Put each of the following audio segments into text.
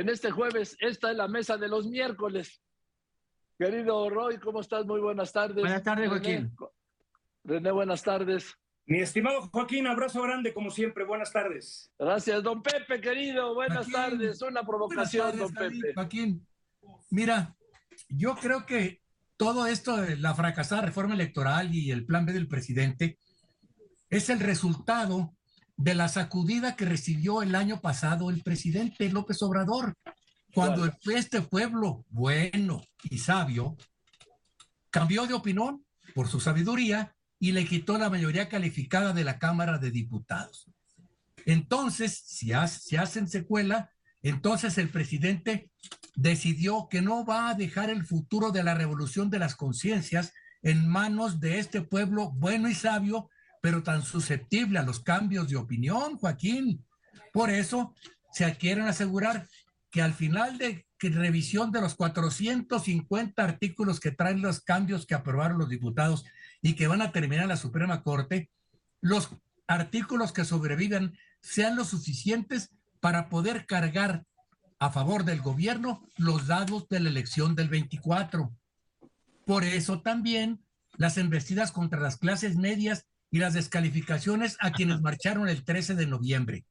en este jueves. Esta es la mesa de los miércoles. Querido Roy, ¿cómo estás? Muy buenas tardes. Buenas tardes, Joaquín. René, buenas tardes. Mi estimado Joaquín, abrazo grande como siempre. Buenas tardes. Gracias, don Pepe, querido. Buenas tardes. Una provocación, don Pepe. Joaquín, mira, yo creo que todo esto de la fracasada reforma electoral y el plan B del presidente es el resultado de la sacudida que recibió el año pasado el presidente López Obrador, cuando este pueblo bueno y sabio cambió de opinión por su sabiduría y le quitó la mayoría calificada de la Cámara de Diputados. Entonces, si, si hacen secuela, entonces el presidente decidió que no va a dejar el futuro de la revolución de las conciencias en manos de este pueblo bueno y sabio pero tan susceptible a los cambios de opinión, Joaquín. Por eso se quieren asegurar que al final de revisión de los 450 artículos que traen los cambios que aprobaron los diputados y que van a terminar en la Suprema Corte, los artículos que sobreviven sean lo suficientes para poder cargar a favor del gobierno los dados de la elección del 24. Por eso también las embestidas contra las clases medias y las descalificaciones a quienes marcharon el 13 de noviembre.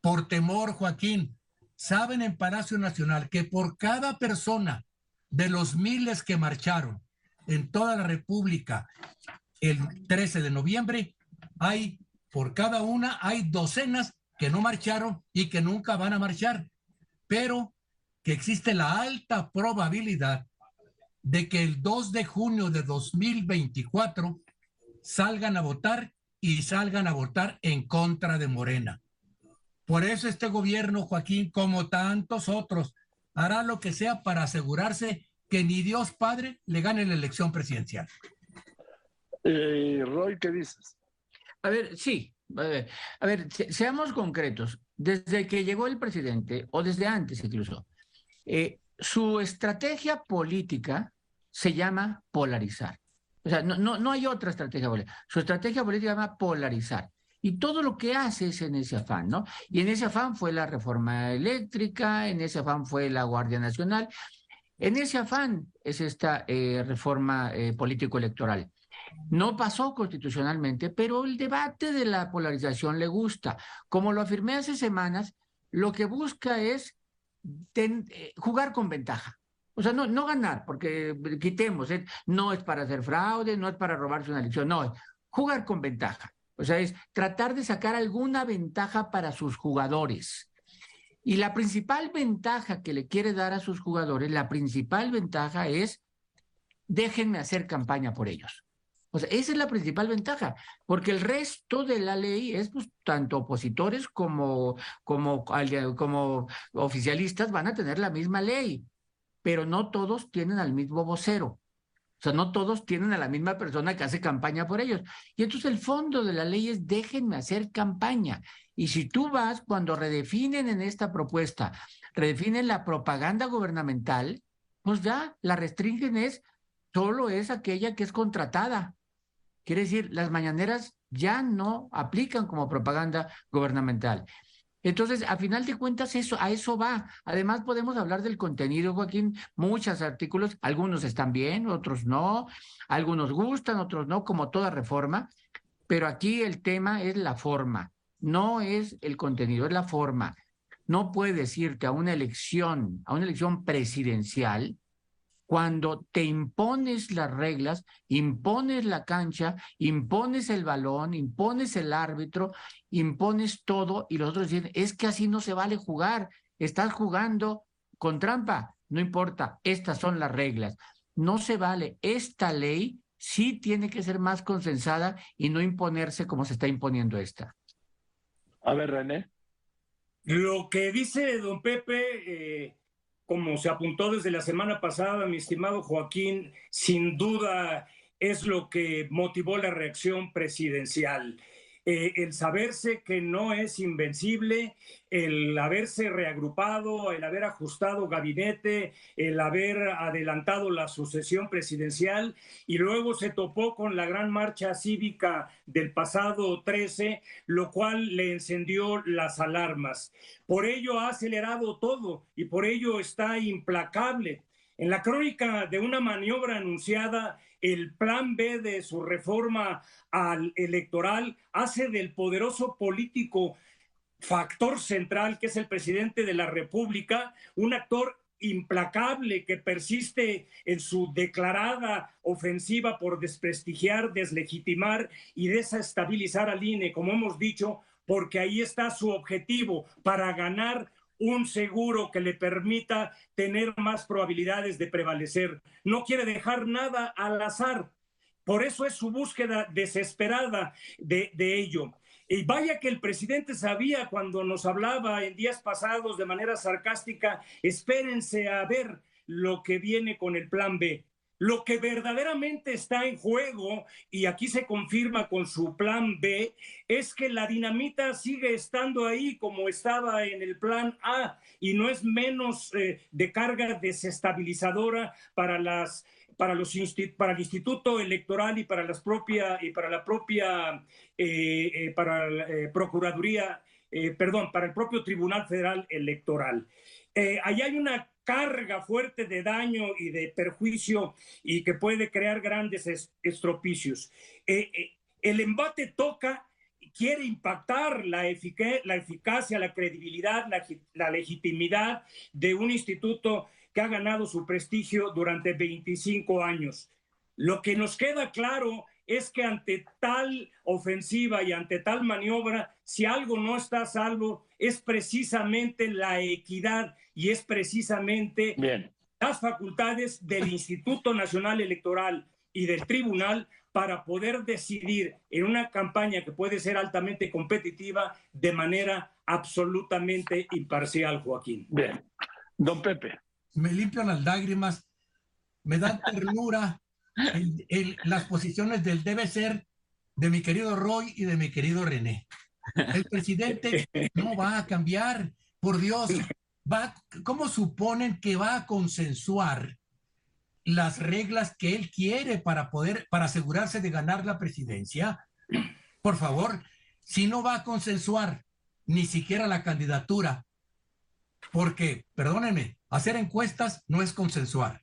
Por temor, Joaquín, saben en Palacio Nacional que por cada persona de los miles que marcharon en toda la República el 13 de noviembre, hay, por cada una, hay docenas que no marcharon y que nunca van a marchar, pero que existe la alta probabilidad de que el 2 de junio de 2024 salgan a votar y salgan a votar en contra de Morena. Por eso este gobierno, Joaquín, como tantos otros, hará lo que sea para asegurarse que ni Dios Padre le gane la elección presidencial. Eh, Roy, ¿qué dices? A ver, sí, a ver, seamos concretos. Desde que llegó el presidente, o desde antes incluso, eh, su estrategia política se llama polarizar. O sea, no, no, no hay otra estrategia política. Su estrategia política se llama polarizar. Y todo lo que hace es en ese afán, ¿no? Y en ese afán fue la reforma eléctrica, en ese afán fue la Guardia Nacional, en ese afán es esta eh, reforma eh, político-electoral. No pasó constitucionalmente, pero el debate de la polarización le gusta. Como lo afirmé hace semanas, lo que busca es eh, jugar con ventaja. O sea, no, no ganar, porque quitemos, ¿eh? no es para hacer fraude, no es para robarse una elección, no, es jugar con ventaja. O sea, es tratar de sacar alguna ventaja para sus jugadores. Y la principal ventaja que le quiere dar a sus jugadores, la principal ventaja es, déjenme hacer campaña por ellos. O sea, esa es la principal ventaja, porque el resto de la ley es, pues, tanto opositores como, como, como oficialistas van a tener la misma ley pero no todos tienen al mismo vocero. O sea, no todos tienen a la misma persona que hace campaña por ellos. Y entonces el fondo de la ley es déjenme hacer campaña. Y si tú vas, cuando redefinen en esta propuesta, redefinen la propaganda gubernamental, pues ya la restringen es, solo es aquella que es contratada. Quiere decir, las mañaneras ya no aplican como propaganda gubernamental. Entonces, a final de cuentas, eso, a eso va. Además, podemos hablar del contenido, Joaquín. Muchos artículos, algunos están bien, otros no, algunos gustan, otros no, como toda reforma. Pero aquí el tema es la forma, no es el contenido, es la forma. No puedes irte a una elección, a una elección presidencial, cuando te impones las reglas, impones la cancha, impones el balón, impones el árbitro, impones todo y los otros dicen, es que así no se vale jugar, estás jugando con trampa, no importa, estas son las reglas. No se vale, esta ley sí tiene que ser más consensada y no imponerse como se está imponiendo esta. A ver, René. Lo que dice don Pepe, eh, como se apuntó desde la semana pasada, mi estimado Joaquín, sin duda es lo que motivó la reacción presidencial. Eh, el saberse que no es invencible, el haberse reagrupado, el haber ajustado gabinete, el haber adelantado la sucesión presidencial y luego se topó con la gran marcha cívica del pasado 13, lo cual le encendió las alarmas. Por ello ha acelerado todo y por ello está implacable. En la crónica de una maniobra anunciada, el plan B de su reforma al electoral hace del poderoso político factor central, que es el presidente de la República, un actor implacable que persiste en su declarada ofensiva por desprestigiar, deslegitimar y desestabilizar al INE, como hemos dicho, porque ahí está su objetivo para ganar un seguro que le permita tener más probabilidades de prevalecer. No quiere dejar nada al azar. Por eso es su búsqueda desesperada de, ello. Y vaya que el presidente sabía cuando nos hablaba en días pasados de manera sarcástica, espérense a ver lo que viene con el plan B. Lo que verdaderamente está en juego, y aquí se confirma con su plan B, es que la dinamita sigue estando ahí como estaba en el plan A y no es menos eh, de carga desestabilizadora para las para los para el Instituto Electoral y para las propia y para la propia eh, eh, para Procuraduría, perdón, para el propio Tribunal Federal Electoral. ahí hay una carga fuerte de daño y de perjuicio y que puede crear grandes estropicios. Eh, eh, el embate toca, quiere impactar la, eficacia, la credibilidad, la, la legitimidad de un instituto que ha ganado su prestigio durante 25 años. Lo que nos queda claro es que ante tal ofensiva y ante tal maniobra, si algo no está a salvo, es precisamente la equidad y es precisamente las facultades del Instituto Nacional Electoral y del Tribunal para poder decidir en una campaña que puede ser altamente competitiva de manera absolutamente imparcial, Joaquín. Bien. Don Pepe. Me limpian las lágrimas, me da ternura las posiciones del debe ser de mi querido Roy y de mi querido René. El presidente no va a cambiar, por Dios. Va, ¿Cómo suponen que va a consensuar las reglas que él quiere para poder, para asegurarse de ganar la presidencia? Por favor, si no va a consensuar ni siquiera la candidatura, porque, perdónenme, hacer encuestas no es consensuar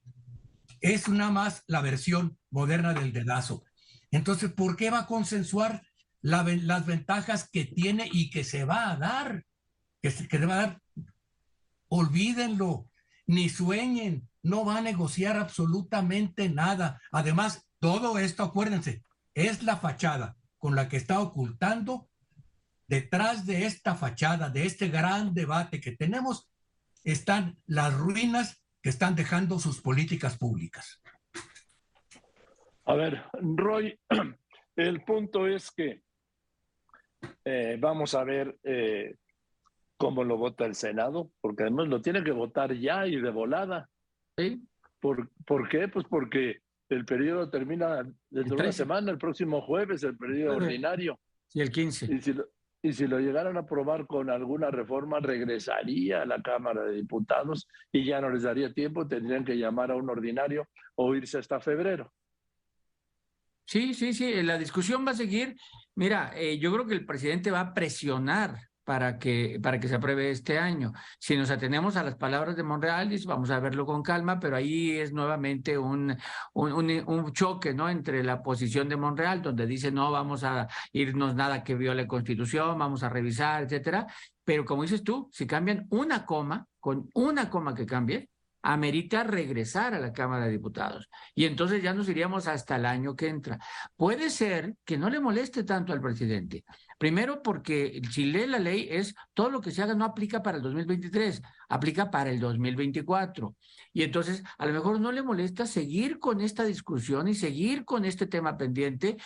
es nada más la versión moderna del dedazo. Entonces, ¿por qué va a consensuar las ventajas que tiene y que se va a dar? Que se, que va a dar. Olvídenlo, ni sueñen, no va a negociar absolutamente nada. Además, todo esto, acuérdense, es la fachada con la que está ocultando. Detrás de esta fachada, de este gran debate que tenemos, están las ruinas que están dejando sus políticas públicas. A ver, Roy, el punto es que eh, vamos a ver eh, cómo lo vota el Senado, porque además lo tiene que votar ya y de volada. ¿Sí? ¿Por, ¿por qué? Pues porque el periodo termina dentro de una semana, el próximo jueves, el periodo ordinario. Y el 15. Y si, y si lo llegaran a aprobar con alguna reforma, regresaría a la Cámara de Diputados y ya no les daría tiempo, tendrían que llamar a un ordinario o irse hasta febrero. Sí, sí, sí, la discusión va a seguir. Mira, eh, yo creo que el presidente va a presionar para que, para que se apruebe este año. Si nos atenemos a las palabras de Monreal, vamos a verlo con calma, pero ahí es nuevamente un, un, un, choque ¿no? entre la posición de Monreal, donde dice no vamos a irnos nada que viole la Constitución, vamos a revisar, etcétera. Pero como dices tú, si cambian una coma, con una coma que cambie, amerita regresar a la Cámara de Diputados. Y entonces ya nos iríamos hasta el año que entra. Puede ser que no le moleste tanto al presidente. Primero porque si lee la ley es todo lo que se haga no aplica para el 2023, aplica para el 2024. Y entonces a lo mejor no le molesta seguir con esta discusión y seguir con este tema pendiente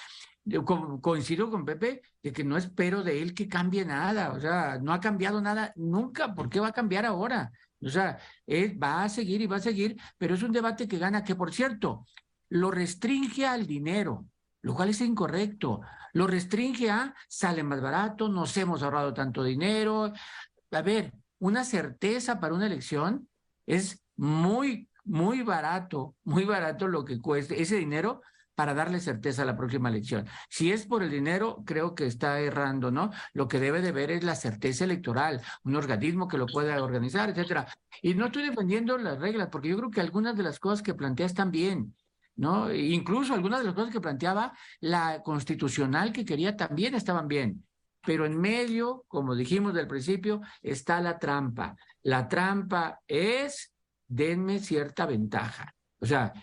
coincido con Pepe de que no espero de él que cambie nada, o sea, no ha cambiado nada nunca, ¿por qué va a cambiar ahora? O sea, él va a seguir y va a seguir, pero es un debate que gana, que por cierto, lo restringe al dinero. lo cual es incorrecto. Lo restringe a sale más barato, nos hemos ahorrado tanto dinero. A ver, una certeza para una elección es muy, muy barato, muy barato lo que cueste ese dinero para darle certeza a la próxima elección. Si es por el dinero, creo que está errando, ¿no? Lo que debe de ver es la certeza electoral, un organismo que lo pueda organizar, etcétera. Y no estoy defendiendo las reglas, porque yo creo que algunas de las cosas que plantea están bien, ¿no? Incluso algunas de las cosas que planteaba la constitucional que quería también estaban bien. Pero en medio, como dijimos del principio, está la trampa. La trampa es denme cierta ventaja. O sea,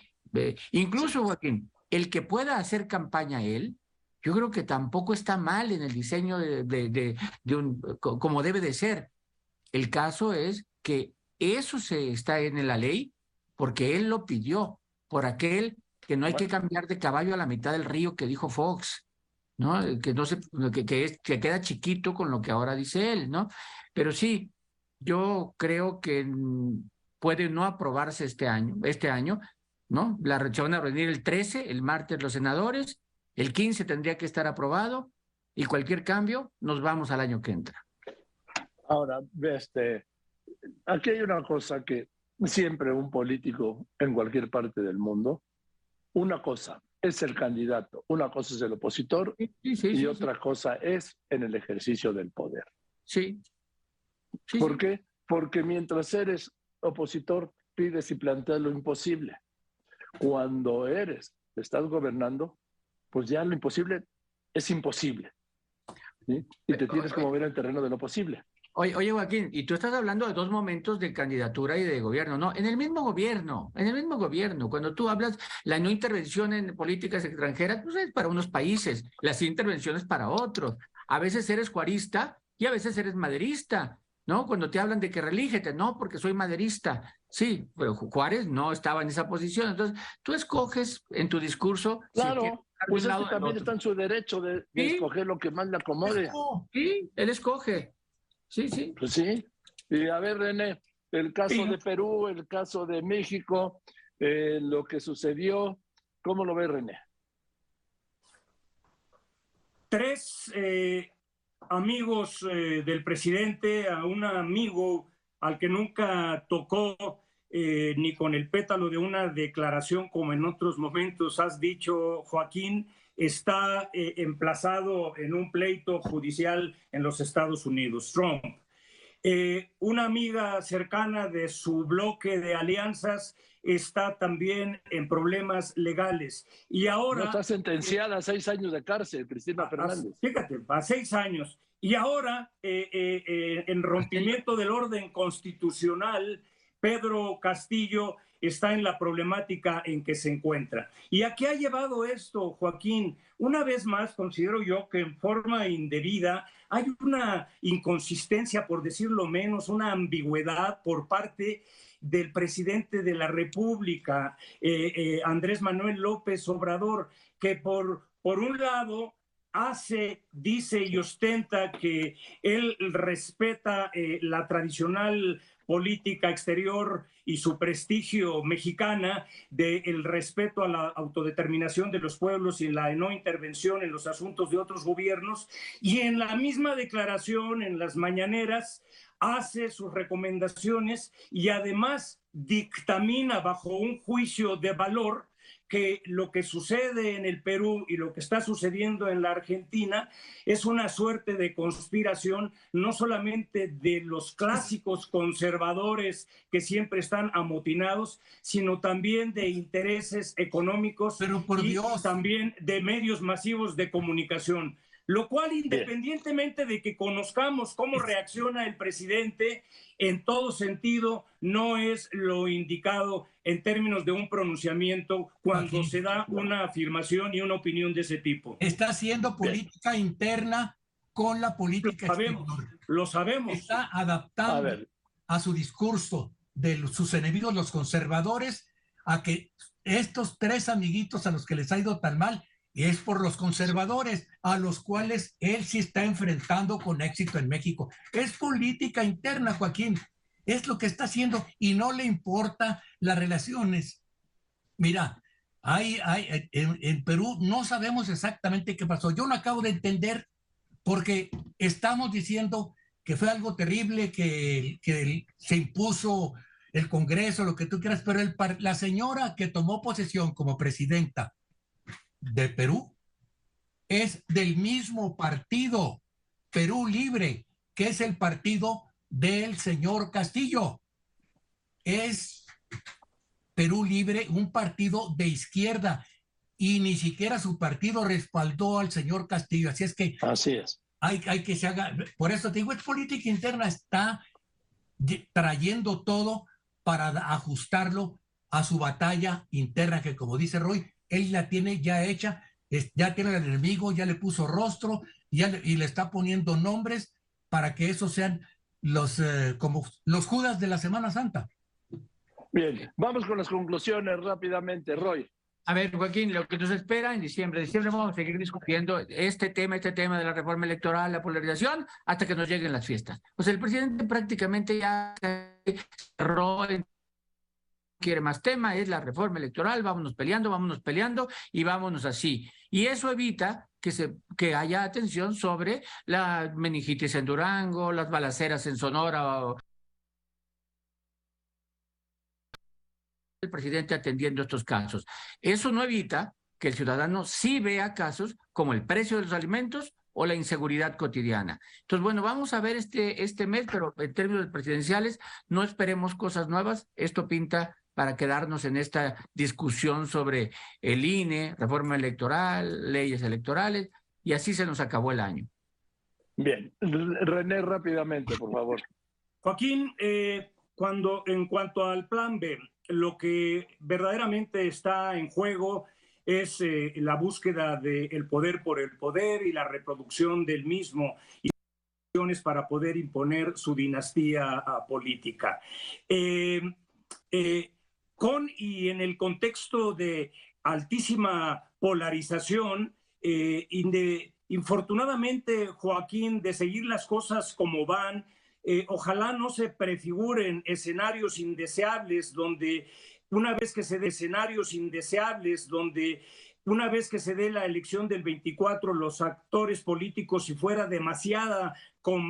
incluso Joaquín, el que pueda hacer campaña él, yo creo que tampoco está mal en el diseño de, de, un, como debe de ser. El caso es que eso se está en la ley porque él lo pidió, por aquel que no hay que cambiar de caballo a la mitad del río que dijo Fox, ¿no? Que no se, que, que, es, que queda chiquito con lo que ahora dice él, ¿no? Pero sí, yo creo que puede no aprobarse este año, este año, ¿no? La se van a reunir el 13, el martes los senadores, el 15 tendría que estar aprobado y cualquier cambio nos vamos al año que entra. Ahora, este, aquí hay una cosa que siempre un político en cualquier parte del mundo, una cosa es el candidato, una cosa es el opositor y otra cosa es en el ejercicio del poder. Sí. ¿Por qué? Porque mientras eres opositor, pides y planteas lo imposible. Cuando eres, estás gobernando, pues ya lo imposible es imposible. Y te tienes que mover al terreno de lo posible. Oye, oye, Joaquín, y tú estás hablando de dos momentos de candidatura y de gobierno, ¿no? En el mismo gobierno, en el mismo gobierno, cuando tú hablas la no intervención en políticas extranjeras, pues es para unos países, las intervenciones para otros. A veces eres cuarista y a veces eres maderista. ¿No? Cuando te hablan de que relígete, no, porque soy maderista. Sí, pero Juárez no estaba en esa posición. Entonces, tú escoges en tu discurso. Claro, pues también está en su derecho de, escoger lo que más le acomode. Sí, él escoge. Sí, sí. Pues sí. Y a ver, René, el caso de Perú, el caso de México, eh, lo que sucedió, ¿cómo lo ve René? Tres eh, amigos eh, del presidente, a un amigo al que nunca tocó eh, ni con el pétalo de una declaración como en otros momentos has dicho, Joaquín, está eh, emplazado en un pleito judicial en los Estados Unidos, Trump. una amiga cercana de su bloque de alianzas está también en problemas legales. Y ahora... está sentenciada a seis años de cárcel, Cristina Fernández. fíjate, a seis años. Y ahora, eh, eh, eh, en rompimiento del orden constitucional, Pedro Castillo está en la problemática en que se encuentra. ¿Y a qué ha llevado esto, Joaquín? Una vez más, considero yo que en forma indebida hay una inconsistencia, por decirlo menos, una ambigüedad por parte del presidente de la República, eh, eh, Andrés Manuel López Obrador, que por, por un lado hace, dice y ostenta que él respeta eh, la tradicional política exterior y su prestigio mexicana del respeto a la autodeterminación de los pueblos y la no intervención en los asuntos de otros gobiernos. Y en la misma declaración, en las mañaneras, hace sus recomendaciones y además dictamina bajo un juicio de valor que lo que sucede en el Perú y lo que está sucediendo en la Argentina es una suerte de conspiración, no solamente de los clásicos conservadores que siempre están amotinados, sino también de intereses económicos y también de medios masivos de comunicación. Lo cual, independientemente de que conozcamos cómo reacciona el presidente, en todo sentido no es lo indicado en términos de un pronunciamiento cuando se da una afirmación y una opinión de ese tipo. Está haciendo política interna con la política lo sabemos, Lo sabemos. Está adaptando a, su discurso de sus enemigos, los conservadores, a que estos tres amiguitos a los que les ha ido tan mal es por los conservadores a los cuales él sí está enfrentando con éxito en México. Es política interna, Joaquín. Es lo que está haciendo y no le importa las relaciones. Mira, hay, hay, en, Perú no sabemos exactamente qué pasó. Yo no acabo de entender porque estamos diciendo que fue algo terrible, que, se impuso el Congreso, lo que tú quieras, pero la señora que tomó posesión como presidenta de Perú es del mismo partido, Perú Libre, que es el partido del señor Castillo. Es Perú Libre un partido de izquierda y ni siquiera su partido respaldó al señor Castillo. Así es que... Así es. Hay, hay que se haga... Por eso te digo, es política interna, está trayendo todo para ajustarlo a su batalla interna, que como dice Roy, él la tiene ya hecha, ya tiene el enemigo, ya le puso rostro ya y le está poniendo nombres para que esos sean los, eh, como los Judas de la Semana Santa. Bien, vamos con las conclusiones rápidamente, Roy. A ver, Joaquín, lo que nos espera en diciembre, diciembre vamos a seguir discutiendo este tema, este tema de la reforma electoral, la polarización, hasta que nos lleguen las fiestas. Pues el presidente prácticamente ya cerró quiere más tema, es la reforma electoral, vámonos peleando, vámonos peleando y vámonos así. Y eso evita que, se, que haya atención sobre la meningitis en Durango, las balaceras en Sonora. el presidente atendiendo estos casos. Eso no evita que el ciudadano sí vea casos como el precio de los alimentos o la inseguridad cotidiana. Entonces, bueno, vamos a ver este, este mes, pero en términos presidenciales, no esperemos cosas nuevas. Esto pinta para quedarnos en esta discusión sobre el INE, reforma electoral, leyes electorales, y así se nos acabó el año. Bien, René, rápidamente, por favor. Joaquín, eh, cuando en cuanto al plan B, lo que verdaderamente está en juego es eh, la búsqueda del poder por el poder y la reproducción del mismo y para poder imponer su dinastía ah, política. Eh, con y en el contexto de altísima polarización, eh, infortunadamente, Joaquín, de seguir las cosas como van, eh, ojalá no se prefiguren escenarios indeseables donde una vez que se dé escenarios indeseables donde una vez que se dé la elección del 24, los actores políticos, si fuera demasiada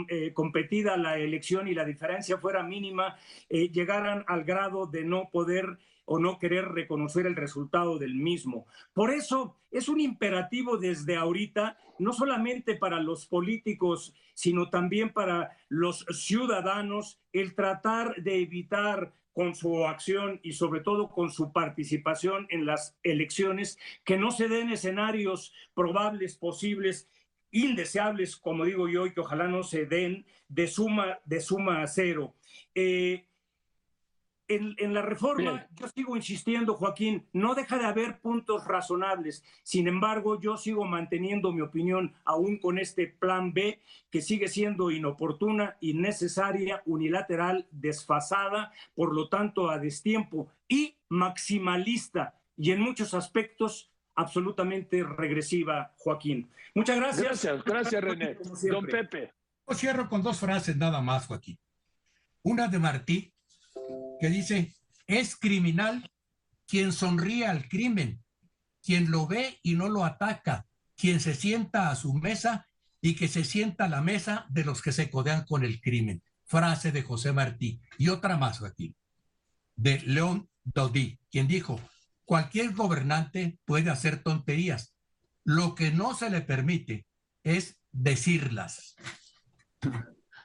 eh, competida la elección y la diferencia fuera mínima, eh, llegaran al grado de no poder o no querer reconocer el resultado del mismo. Por eso es un imperativo desde ahorita, no solamente para los políticos, sino también para los ciudadanos, el tratar de evitar con su acción y sobre todo con su participación en las elecciones, que no se den escenarios probables, posibles, indeseables, como digo yo, y que ojalá no se den de suma, de suma a cero. Eh, en, la reforma, yo sigo insistiendo, Joaquín, no deja de haber puntos razonables. Sin embargo, yo sigo manteniendo mi opinión aún con este plan B, que sigue siendo inoportuna, innecesaria, unilateral, desfasada, por lo tanto, a destiempo y maximalista, y en muchos aspectos absolutamente regresiva, Joaquín. Muchas gracias. Gracias, gracias, René. Don Pepe. Yo cierro con dos frases nada más, Joaquín. Una de Martí que dice, es criminal quien sonríe al crimen, quien lo ve y no lo ataca, quien se sienta a su mesa y que se sienta a la mesa de los que se codean con el crimen. Frase de José Martí. Y otra más aquí, de León Dodí, quien dijo, cualquier gobernante puede hacer tonterías. Lo que no se le permite es decirlas.